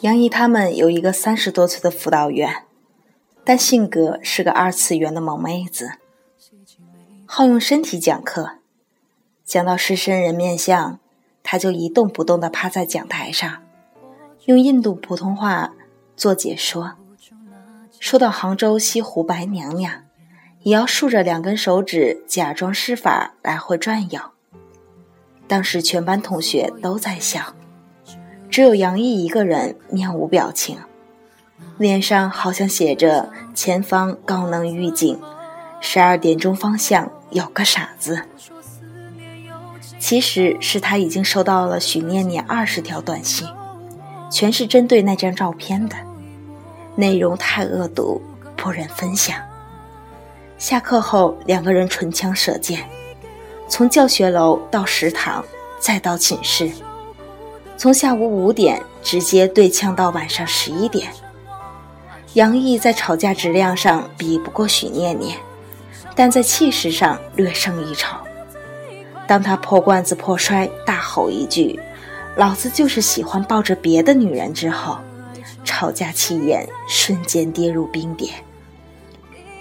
杨怡他们有一个三十多岁的辅导员，但性格是个二次元的萌妹子，好用身体讲课，讲到狮身人面像，他就一动不动地趴在讲台上，用印度普通话做解说。说到杭州西湖白娘娘，也要竖着两根手指，假装施法来回转悠。当时全班同学都在笑。只有杨毅一个人面无表情，脸上好像写着“前方高能预警，十二点钟方向有个傻子”。其实是他已经收到了许念念二十条短信，全是针对那张照片的，内容太恶毒，不忍分享。下课后，两个人唇枪舌剑，从教学楼到食堂，再到寝室。从下午五点直接对呛到晚上十一点，杨毅在吵架质量上比不过许念念，但在气势上略胜一筹。当他破罐子破摔，大吼一句“老子就是喜欢抱着别的女人”之后，吵架气焰瞬间跌入冰点。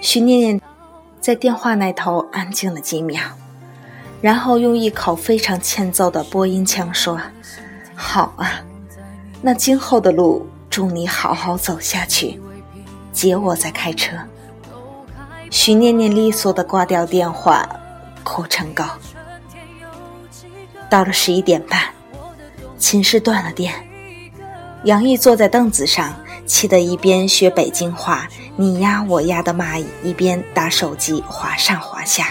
许念念在电话那头安静了几秒，然后用一口非常欠揍的播音腔说。好啊，那今后的路，祝你好好走下去。接我再开车。徐念念利索的挂掉电话，哭成狗。到了十一点半，寝室断了电。杨毅坐在凳子上，气得一边学北京话，你压我压的骂，一边打手机滑上滑下。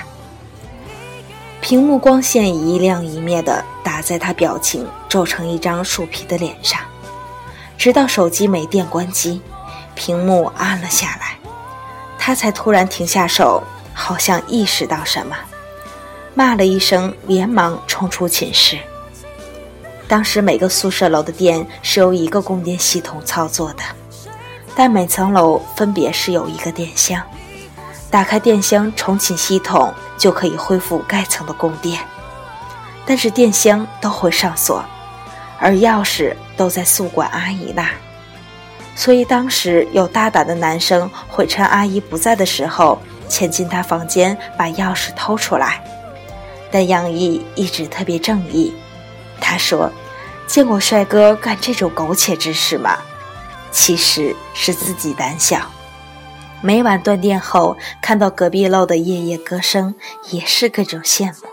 屏幕光线一亮一灭的打在他表情皱成一张树皮的脸上，直到手机没电关机，屏幕暗了下来，他才突然停下手，好像意识到什么，骂了一声，连忙冲出寝室。当时每个宿舍楼的电是由一个供电系统操作的，但每层楼分别是有一个电箱。打开电箱重启系统，就可以恢复该层的供电。但是电箱都会上锁，而钥匙都在宿管阿姨那。所以当时有大胆的男生会趁阿姨不在的时候潜进她房间把钥匙偷出来。但杨毅一直特别正义，他说：“见过帅哥干这种苟且之事吗？”其实是自己胆小。每晚断电后，看到隔壁楼的夜夜歌声，也是各种羡慕。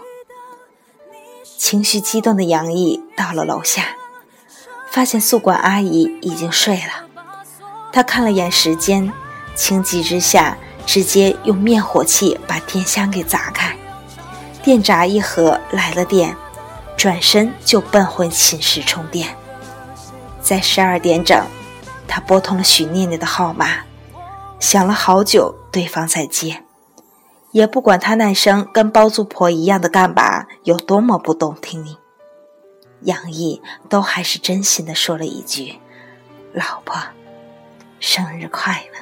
情绪激动的杨毅到了楼下，发现宿管阿姨已经睡了。他看了眼时间，情急之下，直接用灭火器把电箱给砸开，电闸一合，来了电，转身就奔回寝室充电。在十二点整，他拨通了许念念的号码。想了好久，对方才接，也不管他那声跟包租婆一样的干吧有多么不动听，杨毅都还是真心的说了一句：“老婆，生日快乐。”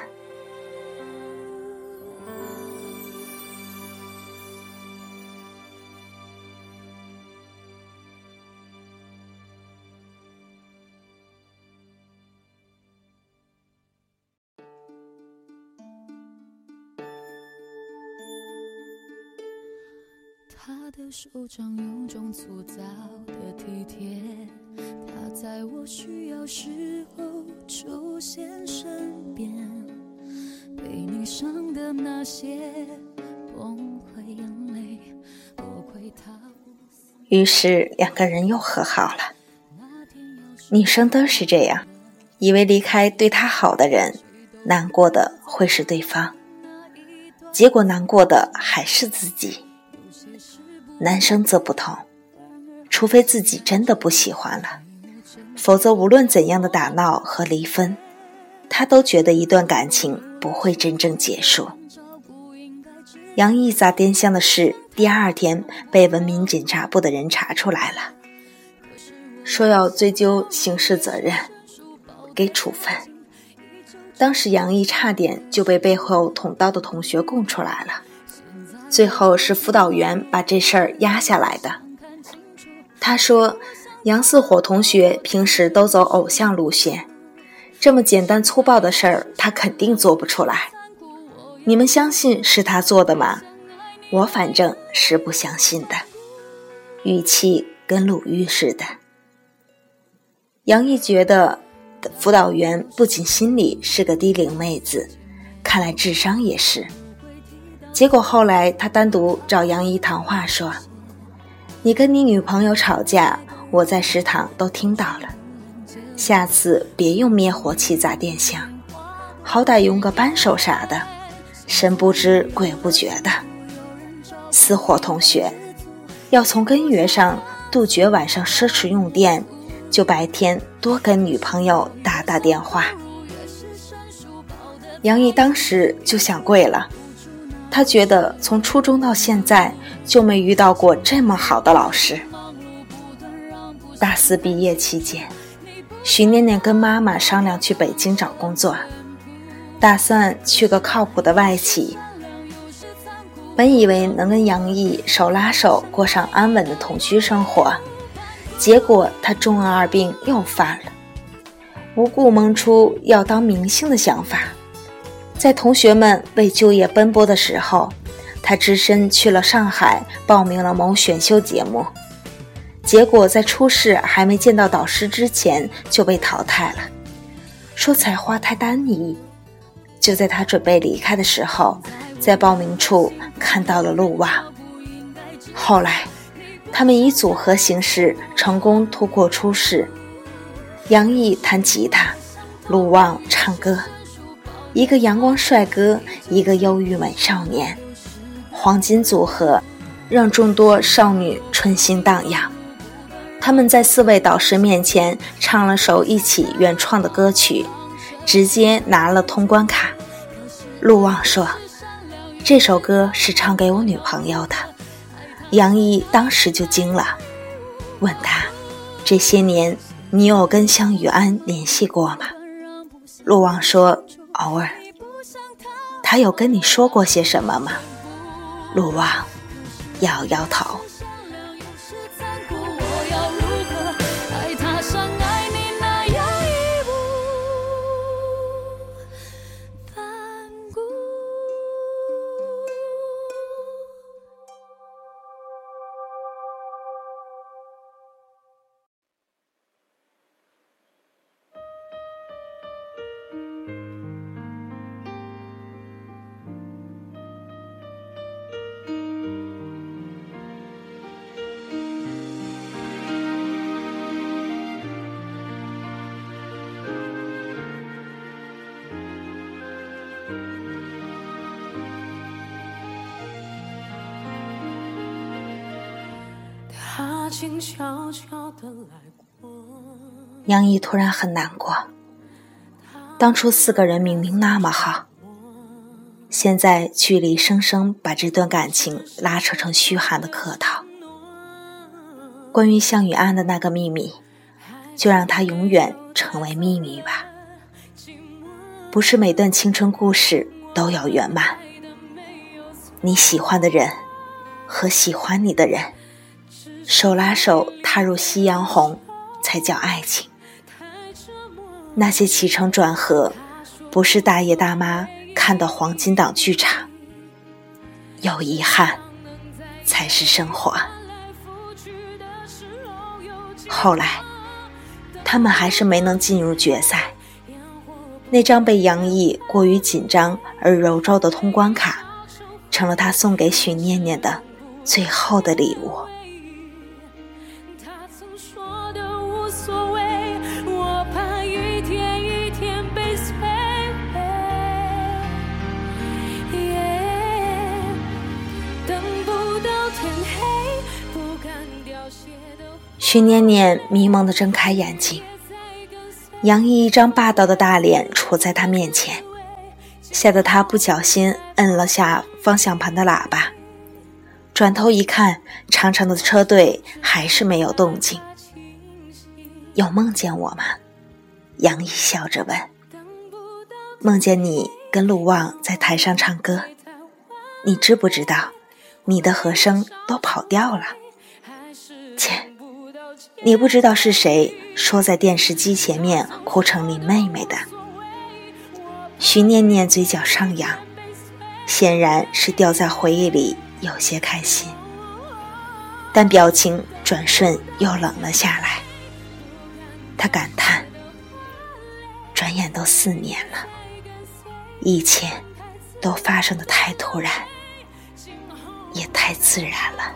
手掌有种粗糙的体贴，他在我需要时候出现身边，被你伤的那些崩溃眼泪，多亏他。于是两个人又和好了。女生都是这样，以为离开对她好的人，难过的会是对方，结果难过的还是自己。男生则不同，除非自己真的不喜欢了，否则无论怎样的打闹和离分，他都觉得一段感情不会真正结束。杨毅砸电箱的事，第二天被文明检查部的人查出来了，说要追究刑事责任，给处分。当时杨毅差点就被背后捅刀的同学供出来了。最后是辅导员把这事儿压下来的。他说：“杨四火同学平时都走偶像路线，这么简单粗暴的事儿，他肯定做不出来。你们相信是他做的吗？我反正是不相信的。语气跟鲁豫似的。杨毅觉得辅导员不仅心里是个低龄妹子，看来智商也是。结果后来他单独找杨毅谈话说：“你跟你女朋友吵架。”我在食堂都听到了，下次别用灭火器砸电箱，好歹用个扳手啥的，神不知鬼不觉的。死火同学，要从根源上杜绝晚上奢侈用电，就白天多跟女朋友打打电话。杨毅当时就想跪了，他觉得从初中到现在就没遇到过这么好的老师。大四毕业期间，徐念念跟妈妈商量去北京找工作，打算去个靠谱的外企。本以为能跟杨毅手拉手过上安稳的同居生活，结果他中二病又犯了，无故萌出要当明星的想法。在同学们为就业奔波的时候，他只身去了上海，报名了某选秀节目。结果在初试还没见到导师之前就被淘汰了，说才华太单一。就在他准备离开的时候，在报名处看到了陆望。后来，他们以组合形式成功突破初试。杨毅弹吉他，陆望唱歌，一个阳光帅哥，一个忧郁美少年，黄金组合，让众多少女春心荡漾。他们在四位导师面前唱了首一起原创的歌曲，直接拿了通关卡。陆望说：“这首歌是唱给我女朋友的。”杨毅当时就惊了，问他：“这些年你有跟向雨安联系过吗？”陆望说：“偶尔。”他有跟你说过些什么吗？陆望摇摇头。静悄悄的来过杨毅突然很难过。当初四个人明明那么好，现在距离生生把这段感情拉扯成虚寒的客套。关于向雨安的那个秘密，就让它永远成为秘密吧。不是每段青春故事都要圆满。你喜欢的人和喜欢你的人。手拉手踏入夕阳红，才叫爱情。那些起承转合，不是大爷大妈看的黄金档剧场。有遗憾，才是生活。后来，他们还是没能进入决赛。那张被杨毅过于紧张而揉皱的通关卡，成了他送给许念念的最后的礼物。徐念念迷蒙地睁开眼睛，杨毅一张霸道的大脸杵在他面前，吓得他不小心摁了下方向盘的喇叭。转头一看，长长的车队还是没有动静。有梦见我吗？杨毅笑着问。梦见你跟陆望在台上唱歌，你知不知道，你的和声都跑调了？切。你不知道是谁说在电视机前面哭成你妹妹的。徐念念嘴角上扬，显然是掉在回忆里，有些开心。但表情转瞬又冷了下来。他感叹：“转眼都四年了，一切都发生的太突然，也太自然了。”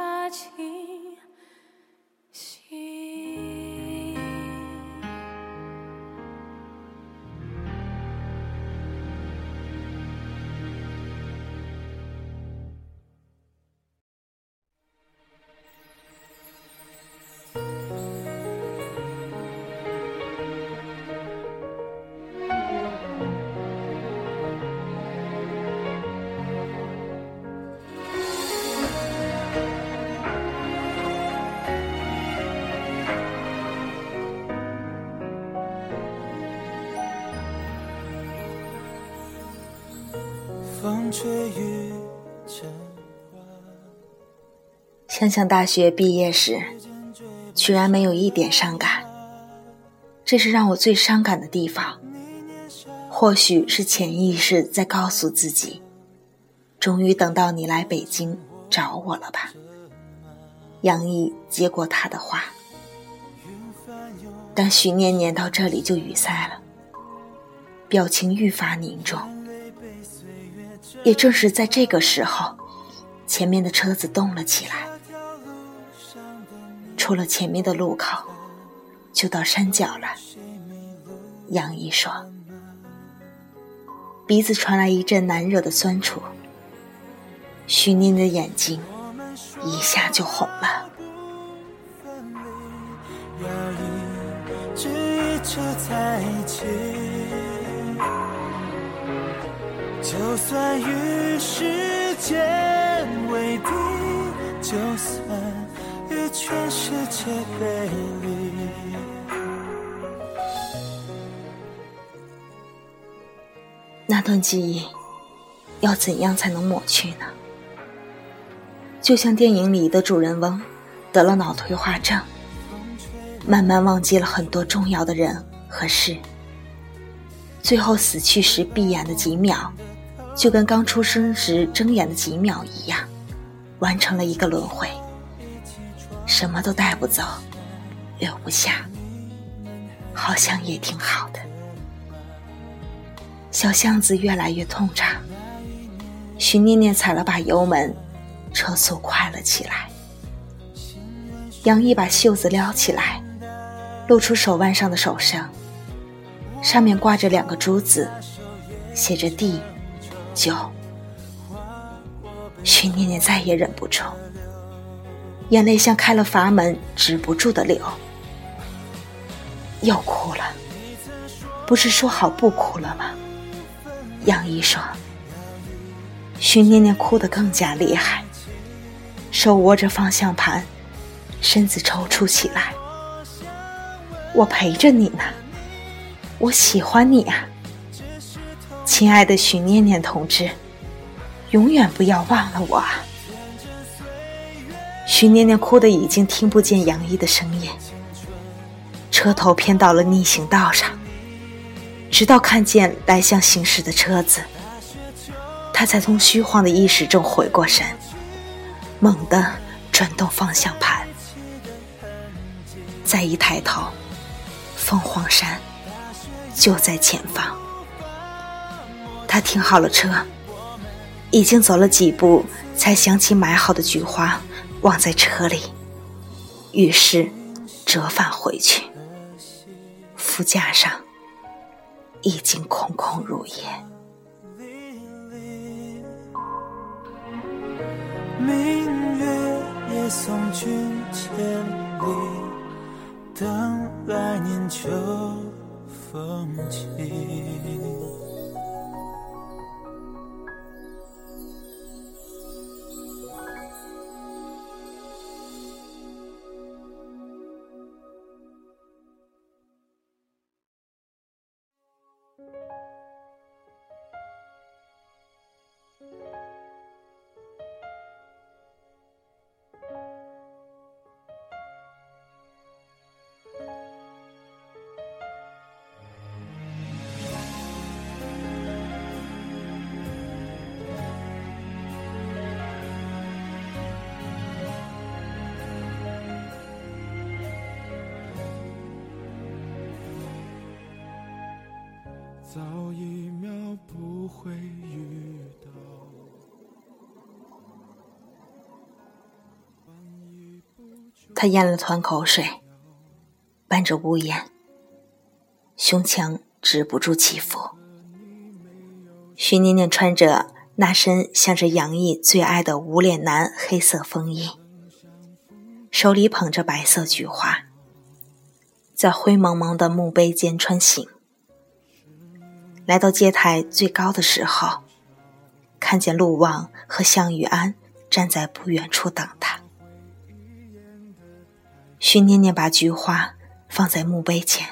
想想大学毕业时，居然没有一点伤感，这是让我最伤感的地方。或许是潜意识在告诉自己，终于等到你来北京找我了吧。杨毅接过他的话，但许念念到这里就语塞了，表情愈发凝重。也正是在这个时候，前面的车子动了起来。出了前面的路口，就到山脚了。杨毅说：“鼻子传来一阵难惹的酸楚。”徐念的眼睛一下就红了。就算与时间为敌，就算与全世界背离。那段记忆要怎样才能抹去呢？就像电影里的主人翁得了脑退化症，慢慢忘记了很多重要的人和事，最后死去时闭眼的几秒。就跟刚出生时睁眼的几秒一样，完成了一个轮回，什么都带不走，留不下，好像也挺好的。小巷子越来越通畅，徐念念踩了把油门，车速快了起来。杨毅把袖子撩起来，露出手腕上的手绳，上面挂着两个珠子，写着 D。就，徐念念再也忍不住，眼泪像开了阀门，止不住的流，又哭了。不是说好不哭了吗？杨毅说。徐念念哭得更加厉害，手握着方向盘，身子抽搐起来。我陪着你呢，我喜欢你啊。亲爱的许念念同志，永远不要忘了我啊！许念念哭得已经听不见杨毅的声音，车头偏到了逆行道上，直到看见来向行驶的车子，他才从虚晃的意识中回过神，猛地转动方向盘，再一抬头，凤凰山就在前方。他停好了车，已经走了几步，才想起买好的菊花忘在车里，于是折返回去。副驾上已经空空如也。明月也送君千里，等来年秋风起。他咽了团口水，伴着呜咽，胸腔止不住起伏。徐念念穿着那身像是杨毅最爱的无脸男黑色风衣，手里捧着白色菊花，在灰蒙蒙的墓碑间穿行。来到街台最高的时候，看见陆望和向雨安站在不远处等他。徐念念把菊花放在墓碑前，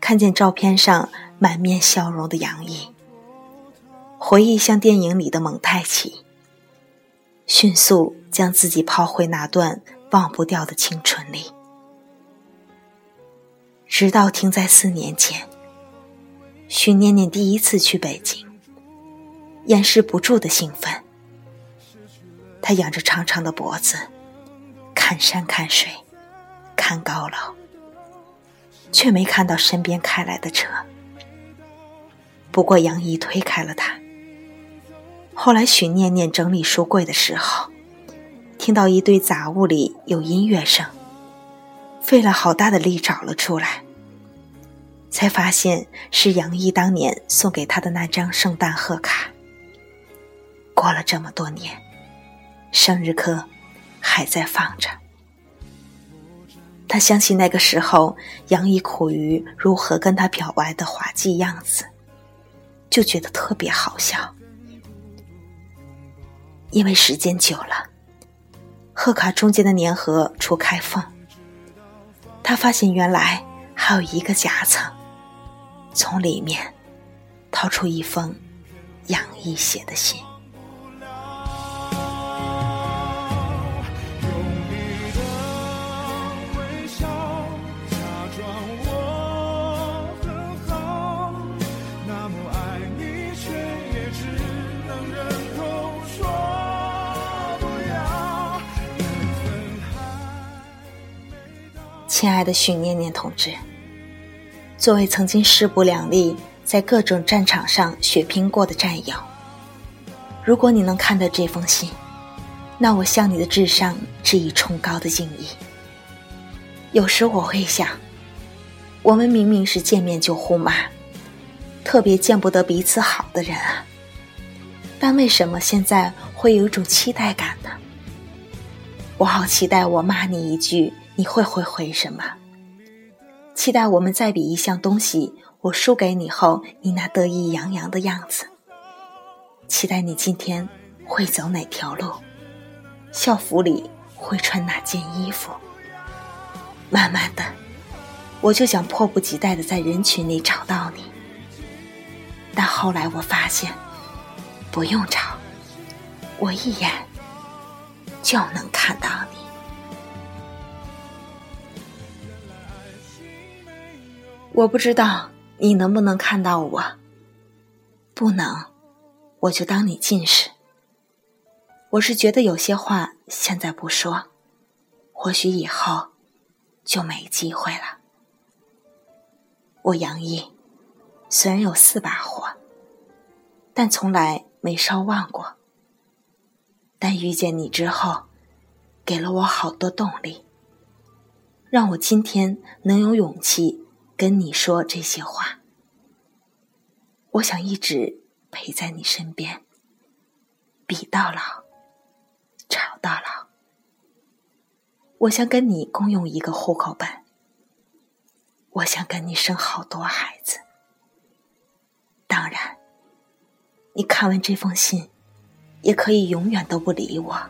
看见照片上满面笑容的杨毅，回忆像电影里的蒙太奇，迅速将自己抛回那段忘不掉的青春里，直到停在四年前。徐念念第一次去北京，掩饰不住的兴奋，她仰着长长的脖子。看山看水，看高楼，却没看到身边开来的车。不过杨怡推开了他。后来许念念整理书柜的时候，听到一堆杂物里有音乐声，费了好大的力找了出来，才发现是杨毅当年送给他的那张圣诞贺卡。过了这么多年，生日课。还在放着。他想起那个时候杨毅苦于如何跟他表白的滑稽样子，就觉得特别好笑。因为时间久了，贺卡中间的粘合处开缝，他发现原来还有一个夹层，从里面掏出一封杨毅写的信。亲爱的许念念同志，作为曾经势不两立，在各种战场上血拼过的战友，如果你能看到这封信，那我向你的智商致以崇高的敬意。有时我会想，我们明明是见面就互骂，特别见不得彼此好的人啊，但为什么现在会有一种期待感呢？我好期待我骂你一句。你会回回什么？期待我们再比一项东西，我输给你后，你那得意洋洋的样子。期待你今天会走哪条路，校服里会穿哪件衣服。慢慢的，我就想迫不及待的在人群里找到你。但后来我发现，不用找，我一眼就能看到你。我不知道你能不能看到我。不能，我就当你近视。我是觉得有些话现在不说，或许以后就没机会了。我杨毅虽然有四把火，但从来没烧旺过。但遇见你之后，给了我好多动力，让我今天能有勇气。跟你说这些话，我想一直陪在你身边，比到老，吵到老。我想跟你共用一个户口本，我想跟你生好多孩子。当然，你看完这封信，也可以永远都不理我，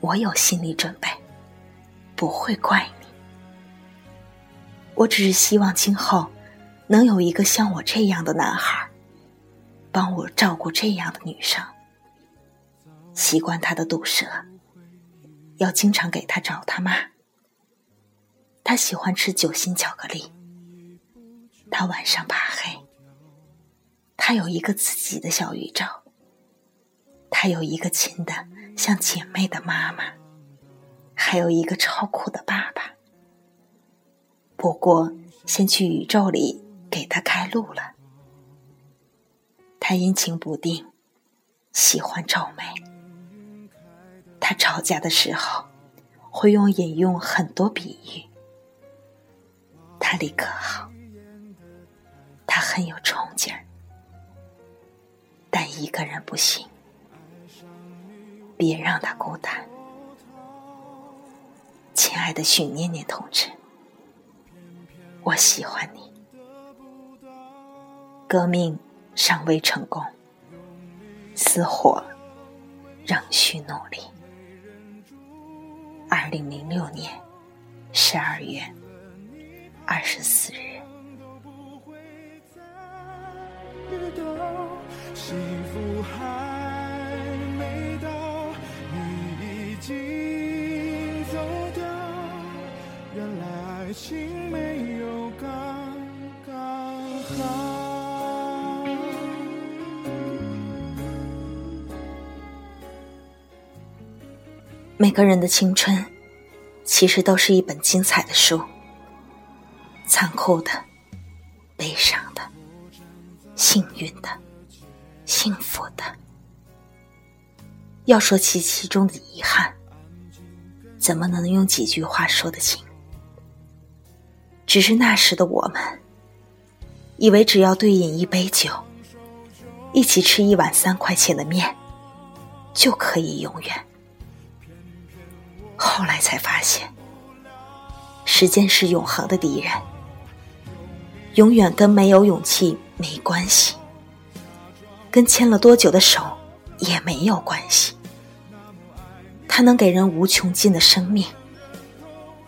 我有心理准备，不会怪你。我只是希望今后能有一个像我这样的男孩，帮我照顾这样的女生。习惯他的毒舌，要经常给他找他妈。他喜欢吃酒心巧克力，他晚上怕黑。他有一个自己的小宇宙，他有一个亲的像姐妹的妈妈，还有一个超酷的爸爸。不过，先去宇宙里给他开路了。他阴晴不定，喜欢皱眉。他吵架的时候，会用引用很多比喻。他立刻好，他很有冲劲儿，但一个人不行，别让他孤单。亲爱的许念念同志，我喜欢你。革命尚未成功，死火仍需努力。二零零六年十二月二十四日。每个人的青春，其实都是一本精彩的书，残酷的、悲伤的、幸运的、幸福的。要说起其中的遗憾，怎么能用几句话说得清？只是那时的我们，以为只要对饮一杯酒，一起吃一碗三块钱的面，就可以永远。后来才发现，时间是永恒的敌人，永远跟没有勇气没关系，跟牵了多久的手也没有关系。它能给人无穷尽的生命。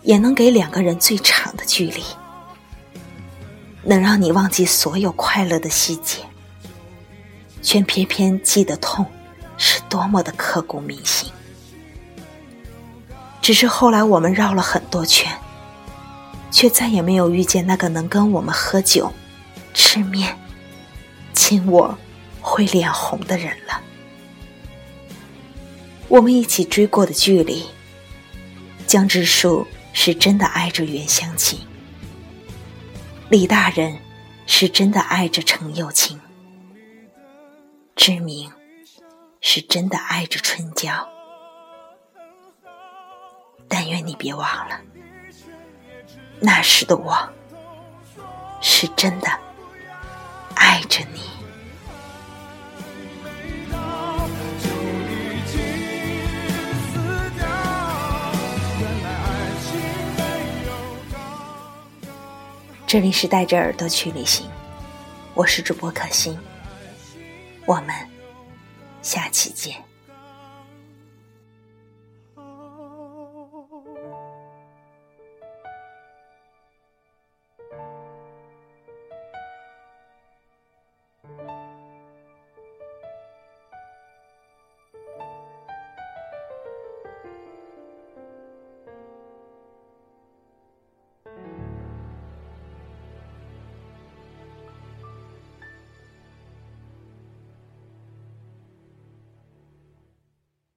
也能给两个人最长的距离，能让你忘记所有快乐的细节，却偏偏记得痛，是多么的刻骨铭心。只是后来我们绕了很多圈，却再也没有遇见那个能跟我们喝酒、吃面、亲我会脸红的人了。我们一起追过的距离，江直树。是真的爱着袁湘琴，李大人是真的爱着程又青，志明是真的爱着春娇。但愿你别忘了，那时的我是真的爱着你。这里是带着耳朵去旅行，我是主播可心，我们下期见。